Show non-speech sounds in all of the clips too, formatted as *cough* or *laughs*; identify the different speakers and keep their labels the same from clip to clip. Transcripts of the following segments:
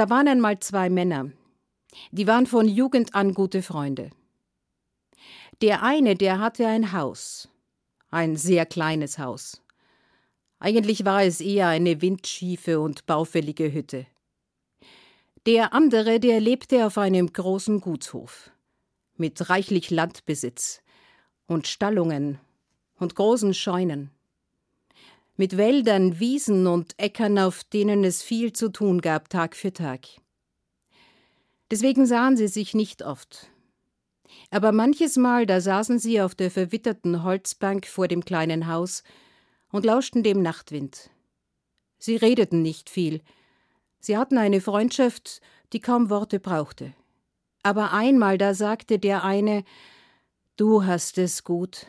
Speaker 1: da waren einmal zwei Männer, die waren von Jugend an gute Freunde. Der eine, der hatte ein Haus, ein sehr kleines Haus. Eigentlich war es eher eine windschiefe und baufällige Hütte. Der andere, der lebte auf einem großen Gutshof, mit reichlich Landbesitz und Stallungen und großen Scheunen, mit Wäldern, Wiesen und Äckern, auf denen es viel zu tun gab, Tag für Tag. Deswegen sahen sie sich nicht oft. Aber manches Mal, da saßen sie auf der verwitterten Holzbank vor dem kleinen Haus und lauschten dem Nachtwind. Sie redeten nicht viel. Sie hatten eine Freundschaft, die kaum Worte brauchte. Aber einmal, da sagte der eine Du hast es gut.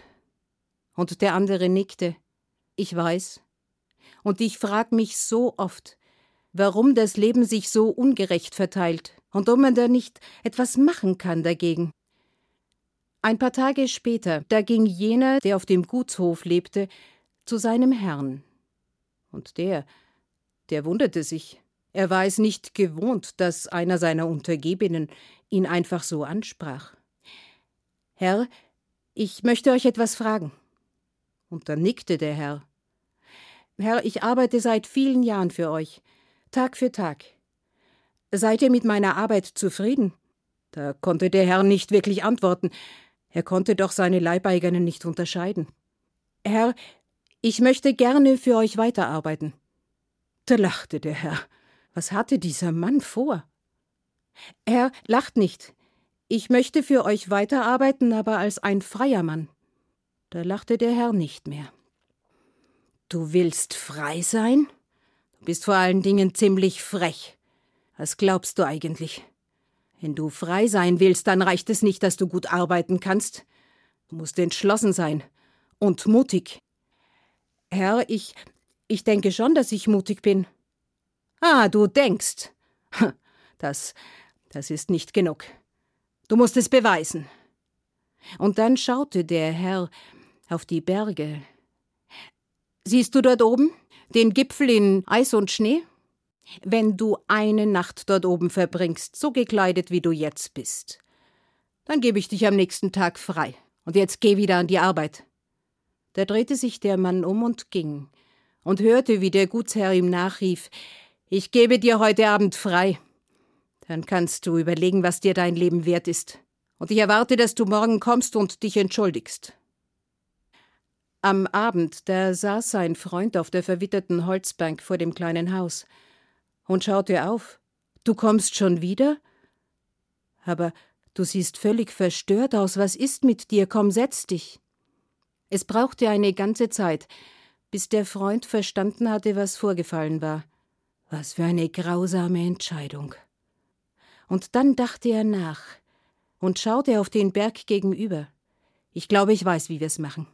Speaker 1: Und der andere nickte. Ich weiß. Und ich frag mich so oft, warum das Leben sich so ungerecht verteilt und ob man da nicht etwas machen kann dagegen. Ein paar Tage später, da ging jener, der auf dem Gutshof lebte, zu seinem Herrn. Und der, der wunderte sich. Er war es nicht gewohnt, dass einer seiner Untergebenen ihn einfach so ansprach. Herr, ich möchte euch etwas fragen. Und da nickte der Herr. Herr, ich arbeite seit vielen Jahren für euch, Tag für Tag. Seid ihr mit meiner Arbeit zufrieden? Da konnte der Herr nicht wirklich antworten. Er konnte doch seine Leibeigenen nicht unterscheiden. Herr, ich möchte gerne für euch weiterarbeiten. Da lachte der Herr. Was hatte dieser Mann vor? Herr, lacht nicht. Ich möchte für euch weiterarbeiten, aber als ein freier Mann. Da lachte der Herr nicht mehr. Du willst frei sein? Du bist vor allen Dingen ziemlich frech. Was glaubst du eigentlich? Wenn du frei sein willst, dann reicht es nicht, dass du gut arbeiten kannst. Du musst entschlossen sein und mutig. Herr, ich ich denke schon, dass ich mutig bin. Ah, du denkst. Das das ist nicht genug. Du musst es beweisen. Und dann schaute der Herr auf die Berge. Siehst du dort oben den Gipfel in Eis und Schnee? Wenn du eine Nacht dort oben verbringst, so gekleidet wie du jetzt bist, dann gebe ich dich am nächsten Tag frei. Und jetzt geh wieder an die Arbeit. Da drehte sich der Mann um und ging und hörte, wie der Gutsherr ihm nachrief Ich gebe dir heute Abend frei. Dann kannst du überlegen, was dir dein Leben wert ist. Und ich erwarte, dass du morgen kommst und dich entschuldigst. Am Abend, da saß sein Freund auf der verwitterten Holzbank vor dem kleinen Haus und schaute auf. Du kommst schon wieder? Aber du siehst völlig verstört aus. Was ist mit dir? Komm, setz dich. Es brauchte eine ganze Zeit, bis der Freund verstanden hatte, was vorgefallen war. Was für eine grausame Entscheidung. Und dann dachte er nach und schaute auf den Berg gegenüber. Ich glaube, ich weiß, wie wir es machen.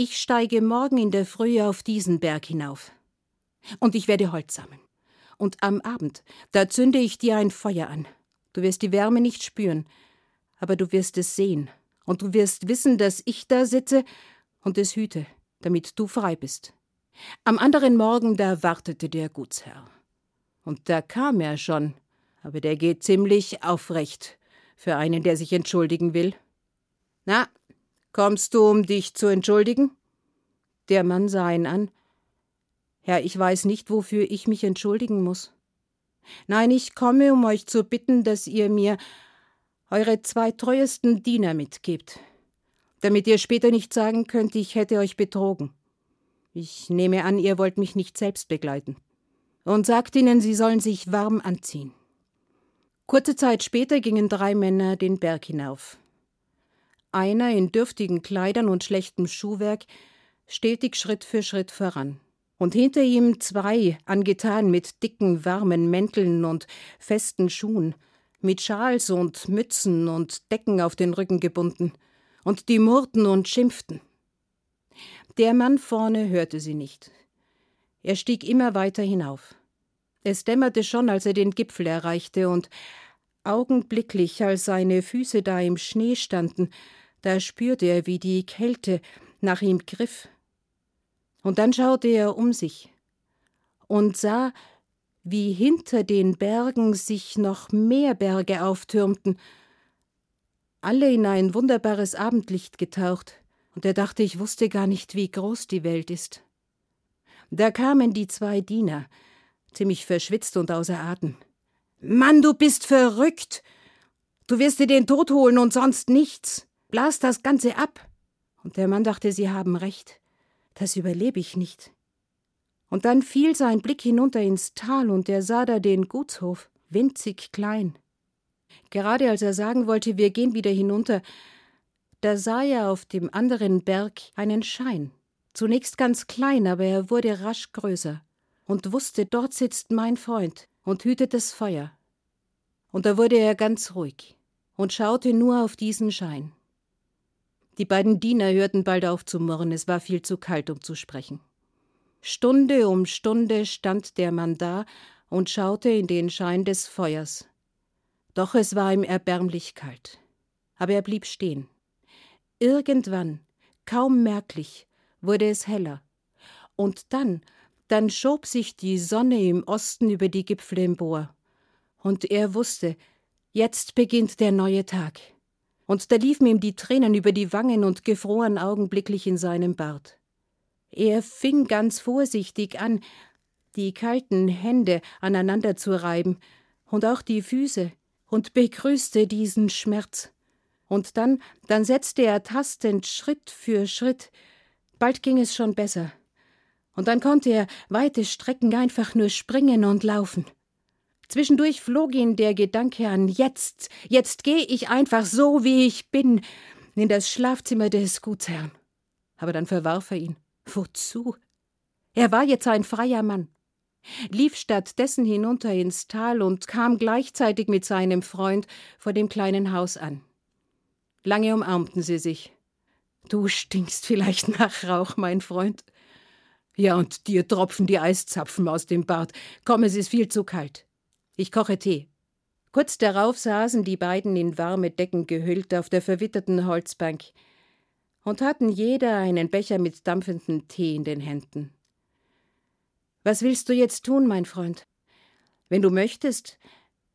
Speaker 1: Ich steige morgen in der Frühe auf diesen Berg hinauf. Und ich werde Holz sammeln. Und am Abend, da zünde ich dir ein Feuer an. Du wirst die Wärme nicht spüren, aber du wirst es sehen. Und du wirst wissen, dass ich da sitze und es hüte, damit du frei bist. Am anderen Morgen, da wartete der Gutsherr. Und da kam er schon, aber der geht ziemlich aufrecht für einen, der sich entschuldigen will. Na, Kommst du, um dich zu entschuldigen? Der Mann sah ihn an. Herr, ich weiß nicht, wofür ich mich entschuldigen muss. Nein, ich komme, um euch zu bitten, dass ihr mir eure zwei treuesten Diener mitgebt, damit ihr später nicht sagen könnt, ich hätte euch betrogen. Ich nehme an, ihr wollt mich nicht selbst begleiten. Und sagt ihnen, sie sollen sich warm anziehen. Kurze Zeit später gingen drei Männer den Berg hinauf einer in dürftigen Kleidern und schlechtem Schuhwerk, stetig Schritt für Schritt voran. Und hinter ihm zwei, angetan mit dicken, warmen Mänteln und festen Schuhen, mit Schals und Mützen und Decken auf den Rücken gebunden, und die murrten und schimpften. Der Mann vorne hörte sie nicht. Er stieg immer weiter hinauf. Es dämmerte schon, als er den Gipfel erreichte, und augenblicklich, als seine Füße da im Schnee standen, da spürte er, wie die Kälte nach ihm griff. Und dann schaute er um sich und sah, wie hinter den Bergen sich noch mehr Berge auftürmten, alle in ein wunderbares Abendlicht getaucht, und er dachte, ich wusste gar nicht, wie groß die Welt ist. Da kamen die zwei Diener, ziemlich verschwitzt und außer Atem. Mann, du bist verrückt. Du wirst dir den Tod holen und sonst nichts. Blas das Ganze ab. Und der Mann dachte, sie haben recht. Das überlebe ich nicht. Und dann fiel sein Blick hinunter ins Tal und er sah da den Gutshof, winzig klein. Gerade als er sagen wollte, wir gehen wieder hinunter, da sah er auf dem anderen Berg einen Schein. Zunächst ganz klein, aber er wurde rasch größer und wusste, dort sitzt mein Freund und hütet das Feuer. Und da wurde er ganz ruhig und schaute nur auf diesen Schein. Die beiden Diener hörten bald auf zu murren, es war viel zu kalt, um zu sprechen. Stunde um Stunde stand der Mann da und schaute in den Schein des Feuers. Doch es war ihm erbärmlich kalt. Aber er blieb stehen. Irgendwann, kaum merklich, wurde es heller. Und dann, dann schob sich die Sonne im Osten über die Gipfel empor. Und er wusste, jetzt beginnt der neue Tag und da liefen ihm die Tränen über die Wangen und gefroren augenblicklich in seinem Bart. Er fing ganz vorsichtig an, die kalten Hände aneinander zu reiben und auch die Füße und begrüßte diesen Schmerz. Und dann, dann setzte er tastend Schritt für Schritt. Bald ging es schon besser. Und dann konnte er weite Strecken einfach nur springen und laufen. Zwischendurch flog ihn der Gedanke an, jetzt, jetzt gehe ich einfach so, wie ich bin, in das Schlafzimmer des Gutsherrn. Aber dann verwarf er ihn. Wozu? Er war jetzt ein freier Mann, lief stattdessen hinunter ins Tal und kam gleichzeitig mit seinem Freund vor dem kleinen Haus an. Lange umarmten sie sich. Du stinkst vielleicht *laughs* nach Rauch, mein Freund. Ja, und dir tropfen die Eiszapfen aus dem Bart. Komm, es ist viel zu kalt. Ich koche Tee. Kurz darauf saßen die beiden in warme Decken gehüllt auf der verwitterten Holzbank und hatten jeder einen Becher mit dampfendem Tee in den Händen. Was willst du jetzt tun, mein Freund? Wenn du möchtest,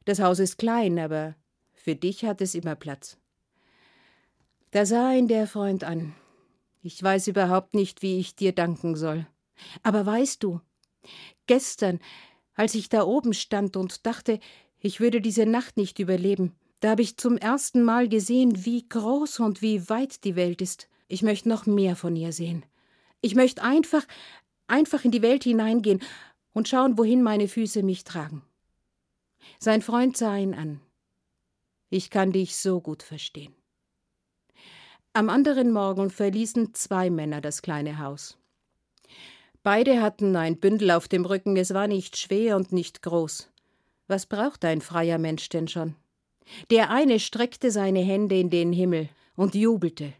Speaker 1: das Haus ist klein, aber für dich hat es immer Platz. Da sah ihn der Freund an. Ich weiß überhaupt nicht, wie ich dir danken soll. Aber weißt du, gestern, als ich da oben stand und dachte, ich würde diese Nacht nicht überleben, da habe ich zum ersten Mal gesehen, wie groß und wie weit die Welt ist. Ich möchte noch mehr von ihr sehen. Ich möchte einfach, einfach in die Welt hineingehen und schauen, wohin meine Füße mich tragen. Sein Freund sah ihn an. Ich kann dich so gut verstehen. Am anderen Morgen verließen zwei Männer das kleine Haus. Beide hatten ein Bündel auf dem Rücken, es war nicht schwer und nicht groß. Was braucht ein freier Mensch denn schon? Der eine streckte seine Hände in den Himmel und jubelte.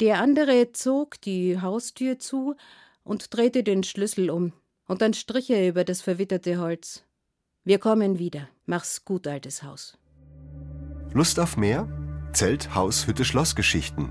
Speaker 1: Der andere zog die Haustür zu und drehte den Schlüssel um, und dann strich er über das verwitterte Holz. Wir kommen wieder. Mach's gut, altes Haus.
Speaker 2: Lust auf mehr? Zelt, Haus, Hütte, Schlossgeschichten.